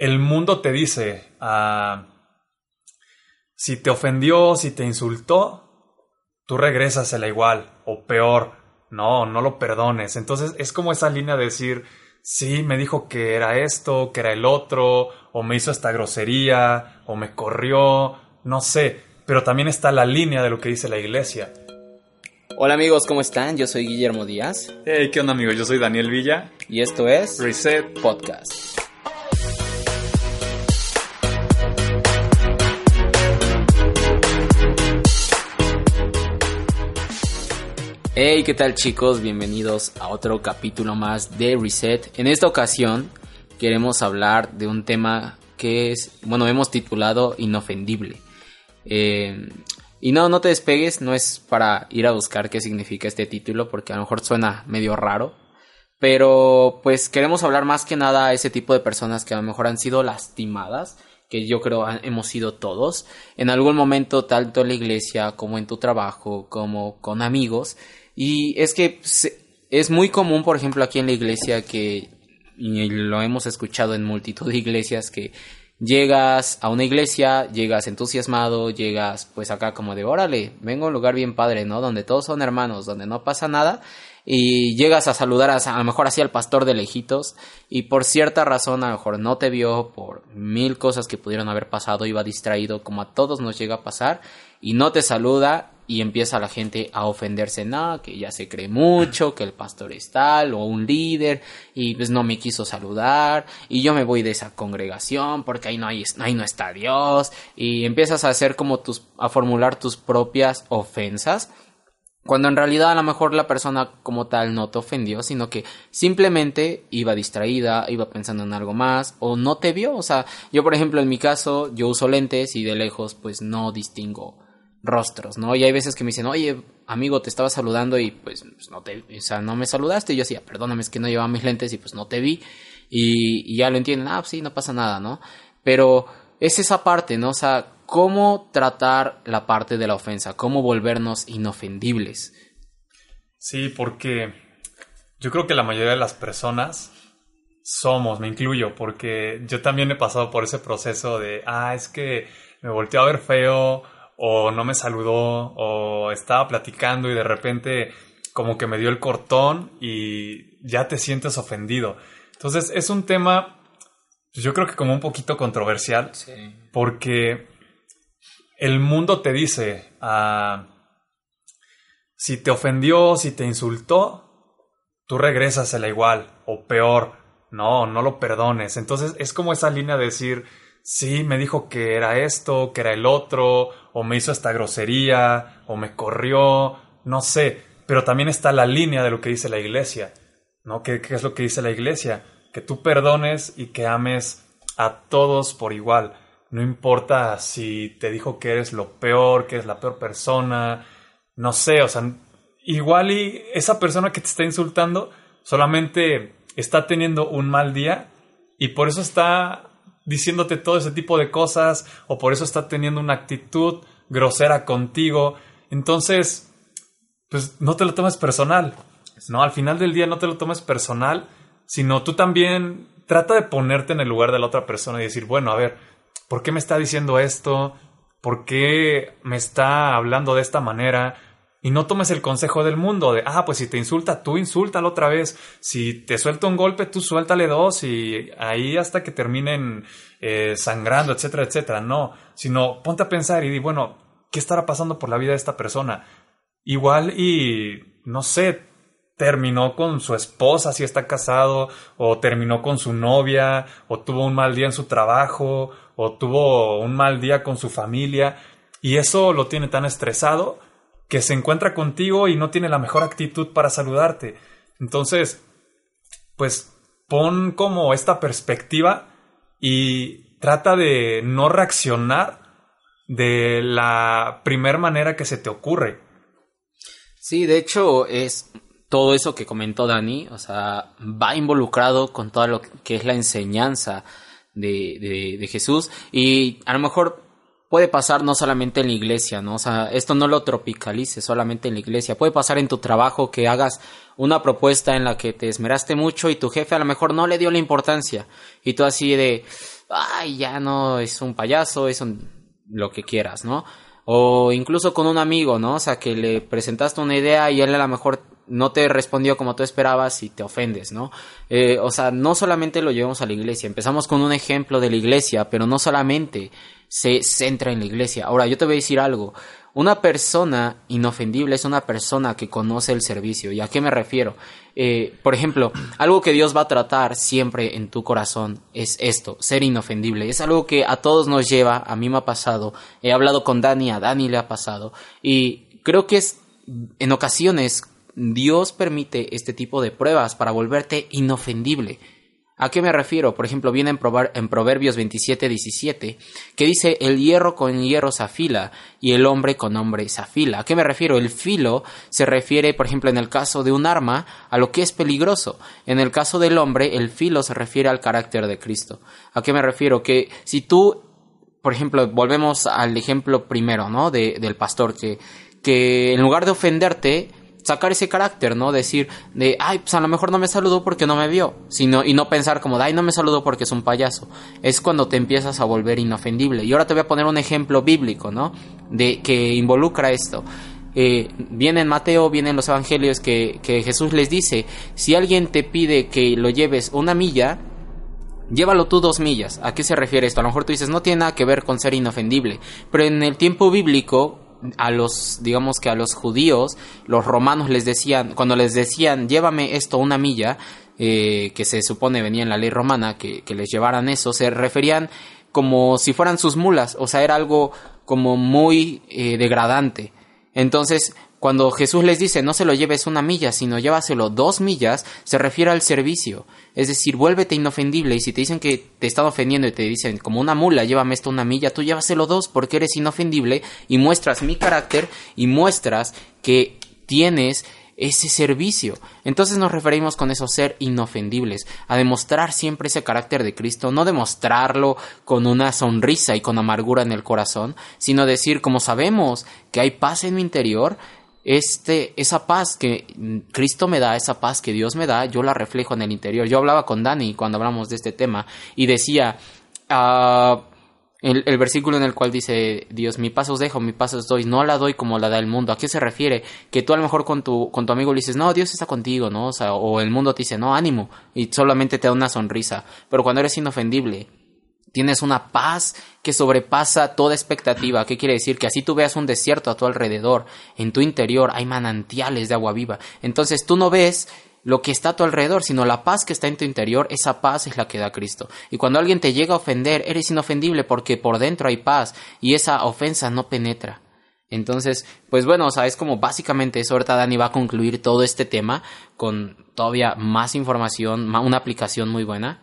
el mundo te dice, ah, si te ofendió, si te insultó, tú regresas a la igual o peor. No, no lo perdones. Entonces es como esa línea de decir, sí, me dijo que era esto, que era el otro, o me hizo esta grosería, o me corrió, no sé. Pero también está la línea de lo que dice la iglesia. Hola amigos, ¿cómo están? Yo soy Guillermo Díaz. Hey, ¿qué onda amigos? Yo soy Daniel Villa. Y esto es Reset Podcast. Hey, ¿qué tal chicos? Bienvenidos a otro capítulo más de Reset. En esta ocasión queremos hablar de un tema que es, bueno, hemos titulado Inofendible. Eh, y no, no te despegues, no es para ir a buscar qué significa este título, porque a lo mejor suena medio raro. Pero pues queremos hablar más que nada a ese tipo de personas que a lo mejor han sido lastimadas que yo creo hemos sido todos, en algún momento, tanto en la iglesia como en tu trabajo, como con amigos, y es que es muy común, por ejemplo, aquí en la iglesia que, y lo hemos escuchado en multitud de iglesias, que llegas a una iglesia, llegas entusiasmado, llegas pues acá como de órale, vengo a un lugar bien padre, ¿no? Donde todos son hermanos, donde no pasa nada, y llegas a saludar a, a lo mejor así al pastor de lejitos, y por cierta razón a lo mejor no te vio, por mil cosas que pudieron haber pasado, iba distraído, como a todos nos llega a pasar, y no te saluda, y empieza la gente a ofenderse, no, que ya se cree mucho, que el pastor es tal o un líder y pues no me quiso saludar y yo me voy de esa congregación porque ahí no hay, ahí no está Dios y empiezas a hacer como tus, a formular tus propias ofensas cuando en realidad a lo mejor la persona como tal no te ofendió, sino que simplemente iba distraída, iba pensando en algo más o no te vio. O sea, yo por ejemplo en mi caso, yo uso lentes y de lejos pues no distingo rostros, ¿no? Y hay veces que me dicen, oye, amigo, te estaba saludando y pues, pues no te, o sea, no me saludaste. Y yo decía, perdóname, es que no llevaba mis lentes y pues no te vi. Y, ya lo entienden, ah, pues sí, no pasa nada, ¿no? Pero es esa parte, ¿no? O sea, cómo tratar la parte de la ofensa, cómo volvernos inofendibles. Sí, porque yo creo que la mayoría de las personas somos, me incluyo, porque yo también he pasado por ese proceso de, ah, es que me volteó a ver feo o no me saludó o estaba platicando y de repente como que me dio el cortón y ya te sientes ofendido. Entonces es un tema, pues, yo creo que como un poquito controversial, porque el mundo te dice, ah, si te ofendió, si te insultó, tú regresas a la igual o peor. No, no lo perdones. Entonces es como esa línea de decir, sí, me dijo que era esto, que era el otro, o me hizo esta grosería, o me corrió, no sé, pero también está la línea de lo que dice la iglesia, ¿no? ¿Qué, es lo que dice la iglesia? Que tú perdones y que ames a todos por igual. No importa si te dijo que eres lo peor, que eres la peor persona, no sé, o sea, igual y esa persona que te está insultando solamente está teniendo un mal día y por eso está diciéndote todo ese tipo de cosas o por eso está teniendo una actitud grosera contigo. Entonces, pues no te lo tomes personal. No, al final del día no te lo tomes personal, sino tú también trata de ponerte en el lugar de la otra persona y decir, bueno, a ver, ¿por qué me está diciendo esto? ¿Por qué me está hablando de esta manera? Y no tomes el consejo del mundo de, ah, pues si te insulta, tú insúltalo otra vez. Si te suelta un golpe, tú suéltale dos y ahí hasta que terminen eh, sangrando, etcétera, etcétera. No, sino ponte a pensar y di, bueno, ¿qué estará pasando por la vida de esta persona? Igual y, no sé, terminó con su esposa si está casado, o terminó con su novia, o tuvo un mal día en su trabajo, o tuvo un mal día con su familia, y eso lo tiene tan estresado que se encuentra contigo y no tiene la mejor actitud para saludarte. Entonces, pues pon como esta perspectiva y trata de no reaccionar de la primer manera que se te ocurre. Sí, de hecho es todo eso que comentó Dani, o sea, va involucrado con todo lo que es la enseñanza de, de, de Jesús y a lo mejor puede pasar no solamente en la iglesia, ¿no? O sea, esto no lo tropicalice solamente en la iglesia. Puede pasar en tu trabajo que hagas una propuesta en la que te esmeraste mucho y tu jefe a lo mejor no le dio la importancia. Y tú así de, ay, ya no, es un payaso, es un, lo que quieras, ¿no? O incluso con un amigo, ¿no? O sea, que le presentaste una idea y él a lo mejor no te respondió como tú esperabas y te ofendes, ¿no? Eh, o sea, no solamente lo llevamos a la iglesia, empezamos con un ejemplo de la iglesia, pero no solamente se centra en la iglesia. Ahora, yo te voy a decir algo, una persona inofendible es una persona que conoce el servicio. ¿Y a qué me refiero? Eh, por ejemplo, algo que Dios va a tratar siempre en tu corazón es esto, ser inofendible. Es algo que a todos nos lleva, a mí me ha pasado, he hablado con Dani, a Dani le ha pasado, y creo que es en ocasiones Dios permite este tipo de pruebas para volverte inofendible. ¿A qué me refiero? Por ejemplo, viene en, en Proverbios 27, 17, que dice, el hierro con hierro se afila y el hombre con hombre se afila. ¿A qué me refiero? El filo se refiere, por ejemplo, en el caso de un arma, a lo que es peligroso. En el caso del hombre, el filo se refiere al carácter de Cristo. ¿A qué me refiero? Que si tú, por ejemplo, volvemos al ejemplo primero, ¿no? De, del pastor, que, que en lugar de ofenderte, sacar ese carácter, ¿no? Decir de, ay, pues a lo mejor no me saludó porque no me vio, sino y no pensar como ay, no me saludó porque es un payaso. Es cuando te empiezas a volver inofendible. Y ahora te voy a poner un ejemplo bíblico, ¿no? De que involucra esto. Eh, viene en Mateo, viene en los evangelios que, que Jesús les dice, si alguien te pide que lo lleves una milla, llévalo tú dos millas. ¿A qué se refiere esto? A lo mejor tú dices, no tiene nada que ver con ser inofendible, pero en el tiempo bíblico a los, digamos que a los judíos, los romanos les decían, cuando les decían, llévame esto una milla, eh, que se supone venía en la ley romana, que, que, les llevaran eso, se referían como si fueran sus mulas, o sea, era algo como muy eh, degradante. Entonces, cuando Jesús les dice no se lo lleves una milla, sino llévaselo dos millas, se refiere al servicio. Es decir, vuélvete inofendible y si te dicen que te están ofendiendo y te dicen como una mula, llévame esto una milla, tú llévaselo dos porque eres inofendible y muestras mi carácter y muestras que tienes ese servicio. Entonces nos referimos con eso ser inofendibles, a demostrar siempre ese carácter de Cristo, no demostrarlo con una sonrisa y con amargura en el corazón, sino decir como sabemos que hay paz en mi interior, este, esa paz que Cristo me da, esa paz que Dios me da, yo la reflejo en el interior. Yo hablaba con Dani cuando hablamos de este tema y decía, el, el, versículo en el cual dice Dios, mi paz os dejo, mi paz os doy, no la doy como la da el mundo. ¿A qué se refiere? Que tú a lo mejor con tu, con tu amigo le dices, no, Dios está contigo, ¿no? O, sea, o el mundo te dice, no, ánimo, y solamente te da una sonrisa. Pero cuando eres inofendible, Tienes una paz que sobrepasa toda expectativa. ¿Qué quiere decir? Que así tú veas un desierto a tu alrededor, en tu interior hay manantiales de agua viva. Entonces tú no ves lo que está a tu alrededor, sino la paz que está en tu interior, esa paz es la que da Cristo. Y cuando alguien te llega a ofender, eres inofendible porque por dentro hay paz y esa ofensa no penetra. Entonces, pues bueno, o sea, es como básicamente eso. Ahorita Dani va a concluir todo este tema con todavía más información, una aplicación muy buena.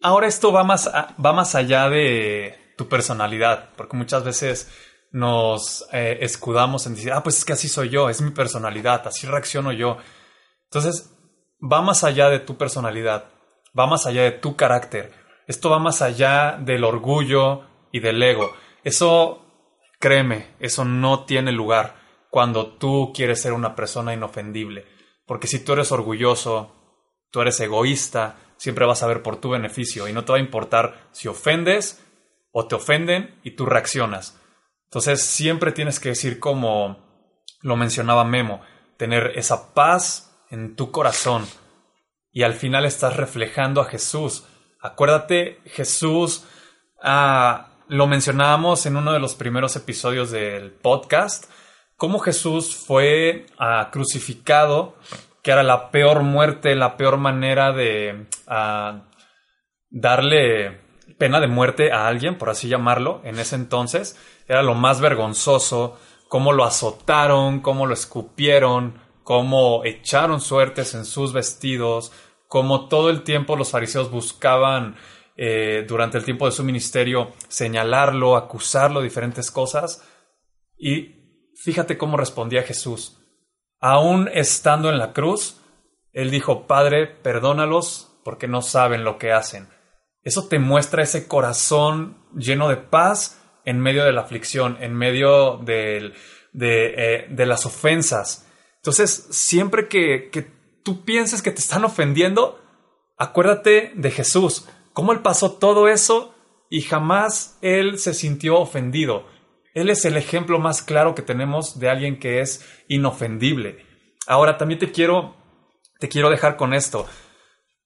Ahora esto va más, va más allá de tu personalidad, porque muchas veces nos eh, escudamos en decir, ah, pues es que así soy yo, es mi personalidad, así reacciono yo. Entonces, va más allá de tu personalidad, va más allá de tu carácter. Esto va más allá del orgullo y del ego. Eso, créeme, eso no tiene lugar cuando tú quieres ser una persona inofendible. Porque si tú eres orgulloso, tú eres egoísta, siempre vas a ver por tu beneficio y no te va a importar si ofendes o te ofenden y tú reaccionas. Entonces siempre tienes que decir como lo mencionaba Memo, tener esa paz en tu corazón y al final estás reflejando a Jesús. Acuérdate, Jesús, ah, lo mencionábamos en uno de los primeros episodios del podcast, cómo Jesús fue ah, crucificado que era la peor muerte, la peor manera de uh, darle pena de muerte a alguien, por así llamarlo, en ese entonces. Era lo más vergonzoso, cómo lo azotaron, cómo lo escupieron, cómo echaron suertes en sus vestidos, cómo todo el tiempo los fariseos buscaban eh, durante el tiempo de su ministerio señalarlo, acusarlo, diferentes cosas. Y fíjate cómo respondía Jesús. Aún estando en la cruz, él dijo, Padre, perdónalos porque no saben lo que hacen. Eso te muestra ese corazón lleno de paz en medio de la aflicción, en medio de, eh, de, las ofensas. Entonces, siempre que, que tú pienses que te están ofendiendo, acuérdate de Jesús cómo él pasó todo eso y jamás él se sintió ofendido. Él es el ejemplo más claro que tenemos de alguien que es inofendible. Ahora también te quiero te quiero dejar con esto.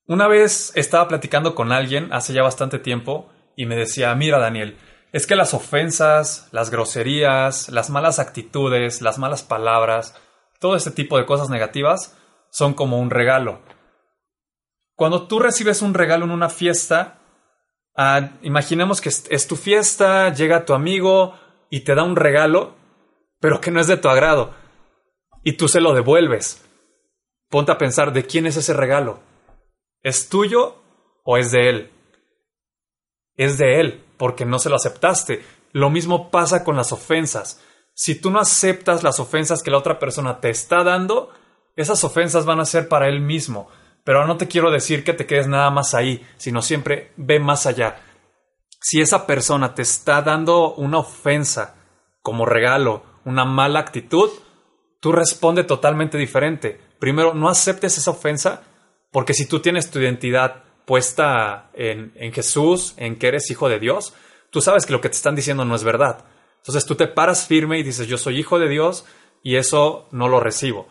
Una vez estaba platicando con alguien hace ya bastante tiempo y me decía, "Mira, Daniel, es que las ofensas, las groserías, las malas actitudes, las malas palabras, todo este tipo de cosas negativas son como un regalo. Cuando tú recibes un regalo en una fiesta, ah, imaginemos que es, tu fiesta, llega tu amigo y te da un regalo, pero que no es de tu agrado, y tú se lo devuelves. Ponte a pensar de quién es ese regalo. ¿Es tuyo o es de él? Es de él, porque no se lo aceptaste. Lo mismo pasa con las ofensas. Si tú no aceptas las ofensas que la otra persona te está dando, esas ofensas van a ser para él mismo. Pero no te quiero decir que te quedes nada más ahí, sino siempre ve más allá. Si esa persona te está dando una ofensa como regalo, una mala actitud, tú responde totalmente diferente. Primero, no aceptes esa ofensa, porque si tú tienes tu identidad puesta en, en Jesús, en que eres hijo de Dios, tú sabes que lo que te están diciendo no es verdad. Entonces tú te paras firme y dices, yo soy hijo de Dios y eso no lo recibo.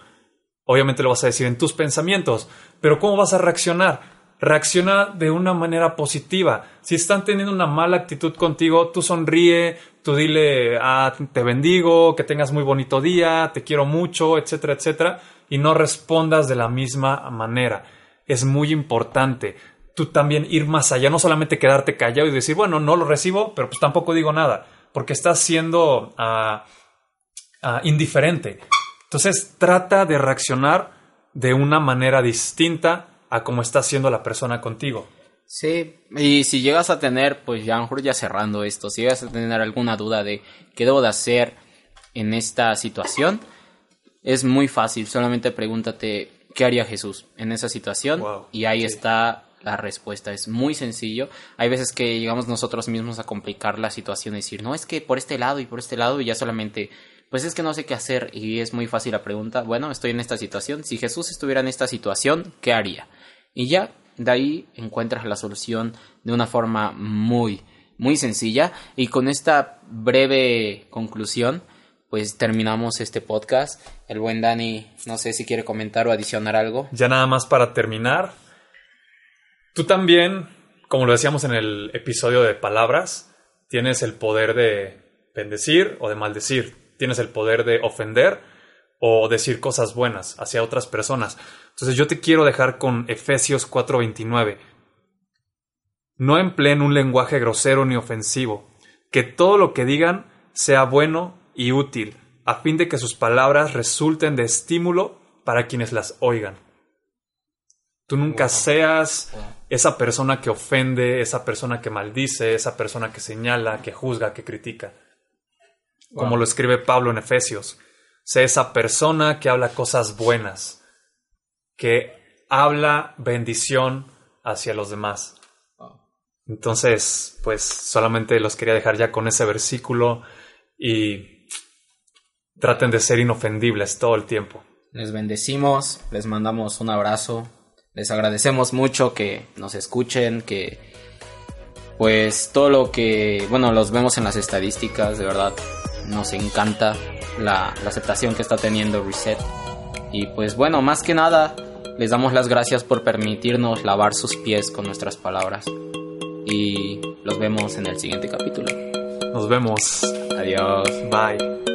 Obviamente lo vas a decir en tus pensamientos, pero ¿cómo vas a reaccionar? Reacciona de una manera positiva. Si están teniendo una mala actitud contigo, tú sonríe, tú dile, ah, te bendigo, que tengas muy bonito día, te quiero mucho, etcétera, etcétera, y no respondas de la misma manera. Es muy importante tú también ir más allá, no solamente quedarte callado y decir, bueno, no lo recibo, pero pues tampoco digo nada, porque estás siendo ah, ah, indiferente. Entonces trata de reaccionar de una manera distinta a como está haciendo la persona contigo. Sí, y si llegas a tener, pues ya mejor ya cerrando esto, si llegas a tener alguna duda de qué debo de hacer en esta situación, es muy fácil, solamente pregúntate qué haría Jesús en esa situación y ahí está la respuesta. Es muy sencillo. Hay veces que llegamos nosotros mismos a complicar la situación y decir, no, es que por este lado y por este lado y ya solamente pues es que no sé qué hacer y es muy fácil la pregunta, bueno, estoy en esta situación, si Jesús estuviera en esta situación, ¿qué haría? Y ya de ahí encuentras la solución de una forma muy, muy sencilla y con esta breve conclusión, pues terminamos este podcast. El buen Dani, no sé si quiere comentar o adicionar algo. Ya nada más para terminar, tú también, como lo decíamos en el episodio de palabras, tienes el poder de bendecir o de maldecir tienes el poder de ofender o decir cosas buenas hacia otras personas. Entonces yo te quiero dejar con Efesios 4:29. No empleen un lenguaje grosero ni ofensivo, que todo lo que digan sea bueno y útil, a fin de que sus palabras resulten de estímulo para quienes las oigan. Tú nunca seas esa persona que ofende, esa persona que maldice, esa persona que señala, que juzga, que critica como lo escribe Pablo en Efesios. Sé esa persona que habla cosas buenas, que habla bendición hacia los demás. Entonces, pues solamente los quería dejar ya con ese versículo y traten de ser inofendibles todo el tiempo. Les bendecimos, les mandamos un abrazo, les agradecemos mucho que nos escuchen, que pues todo lo que, bueno, los vemos en las estadísticas, de verdad, nos encanta la, aceptación que está teniendo Reset. Y pues bueno, más que nada, les damos las gracias por permitirnos lavar sus pies con nuestras palabras. Y los vemos en el siguiente capítulo. Nos vemos. Adiós. Bye.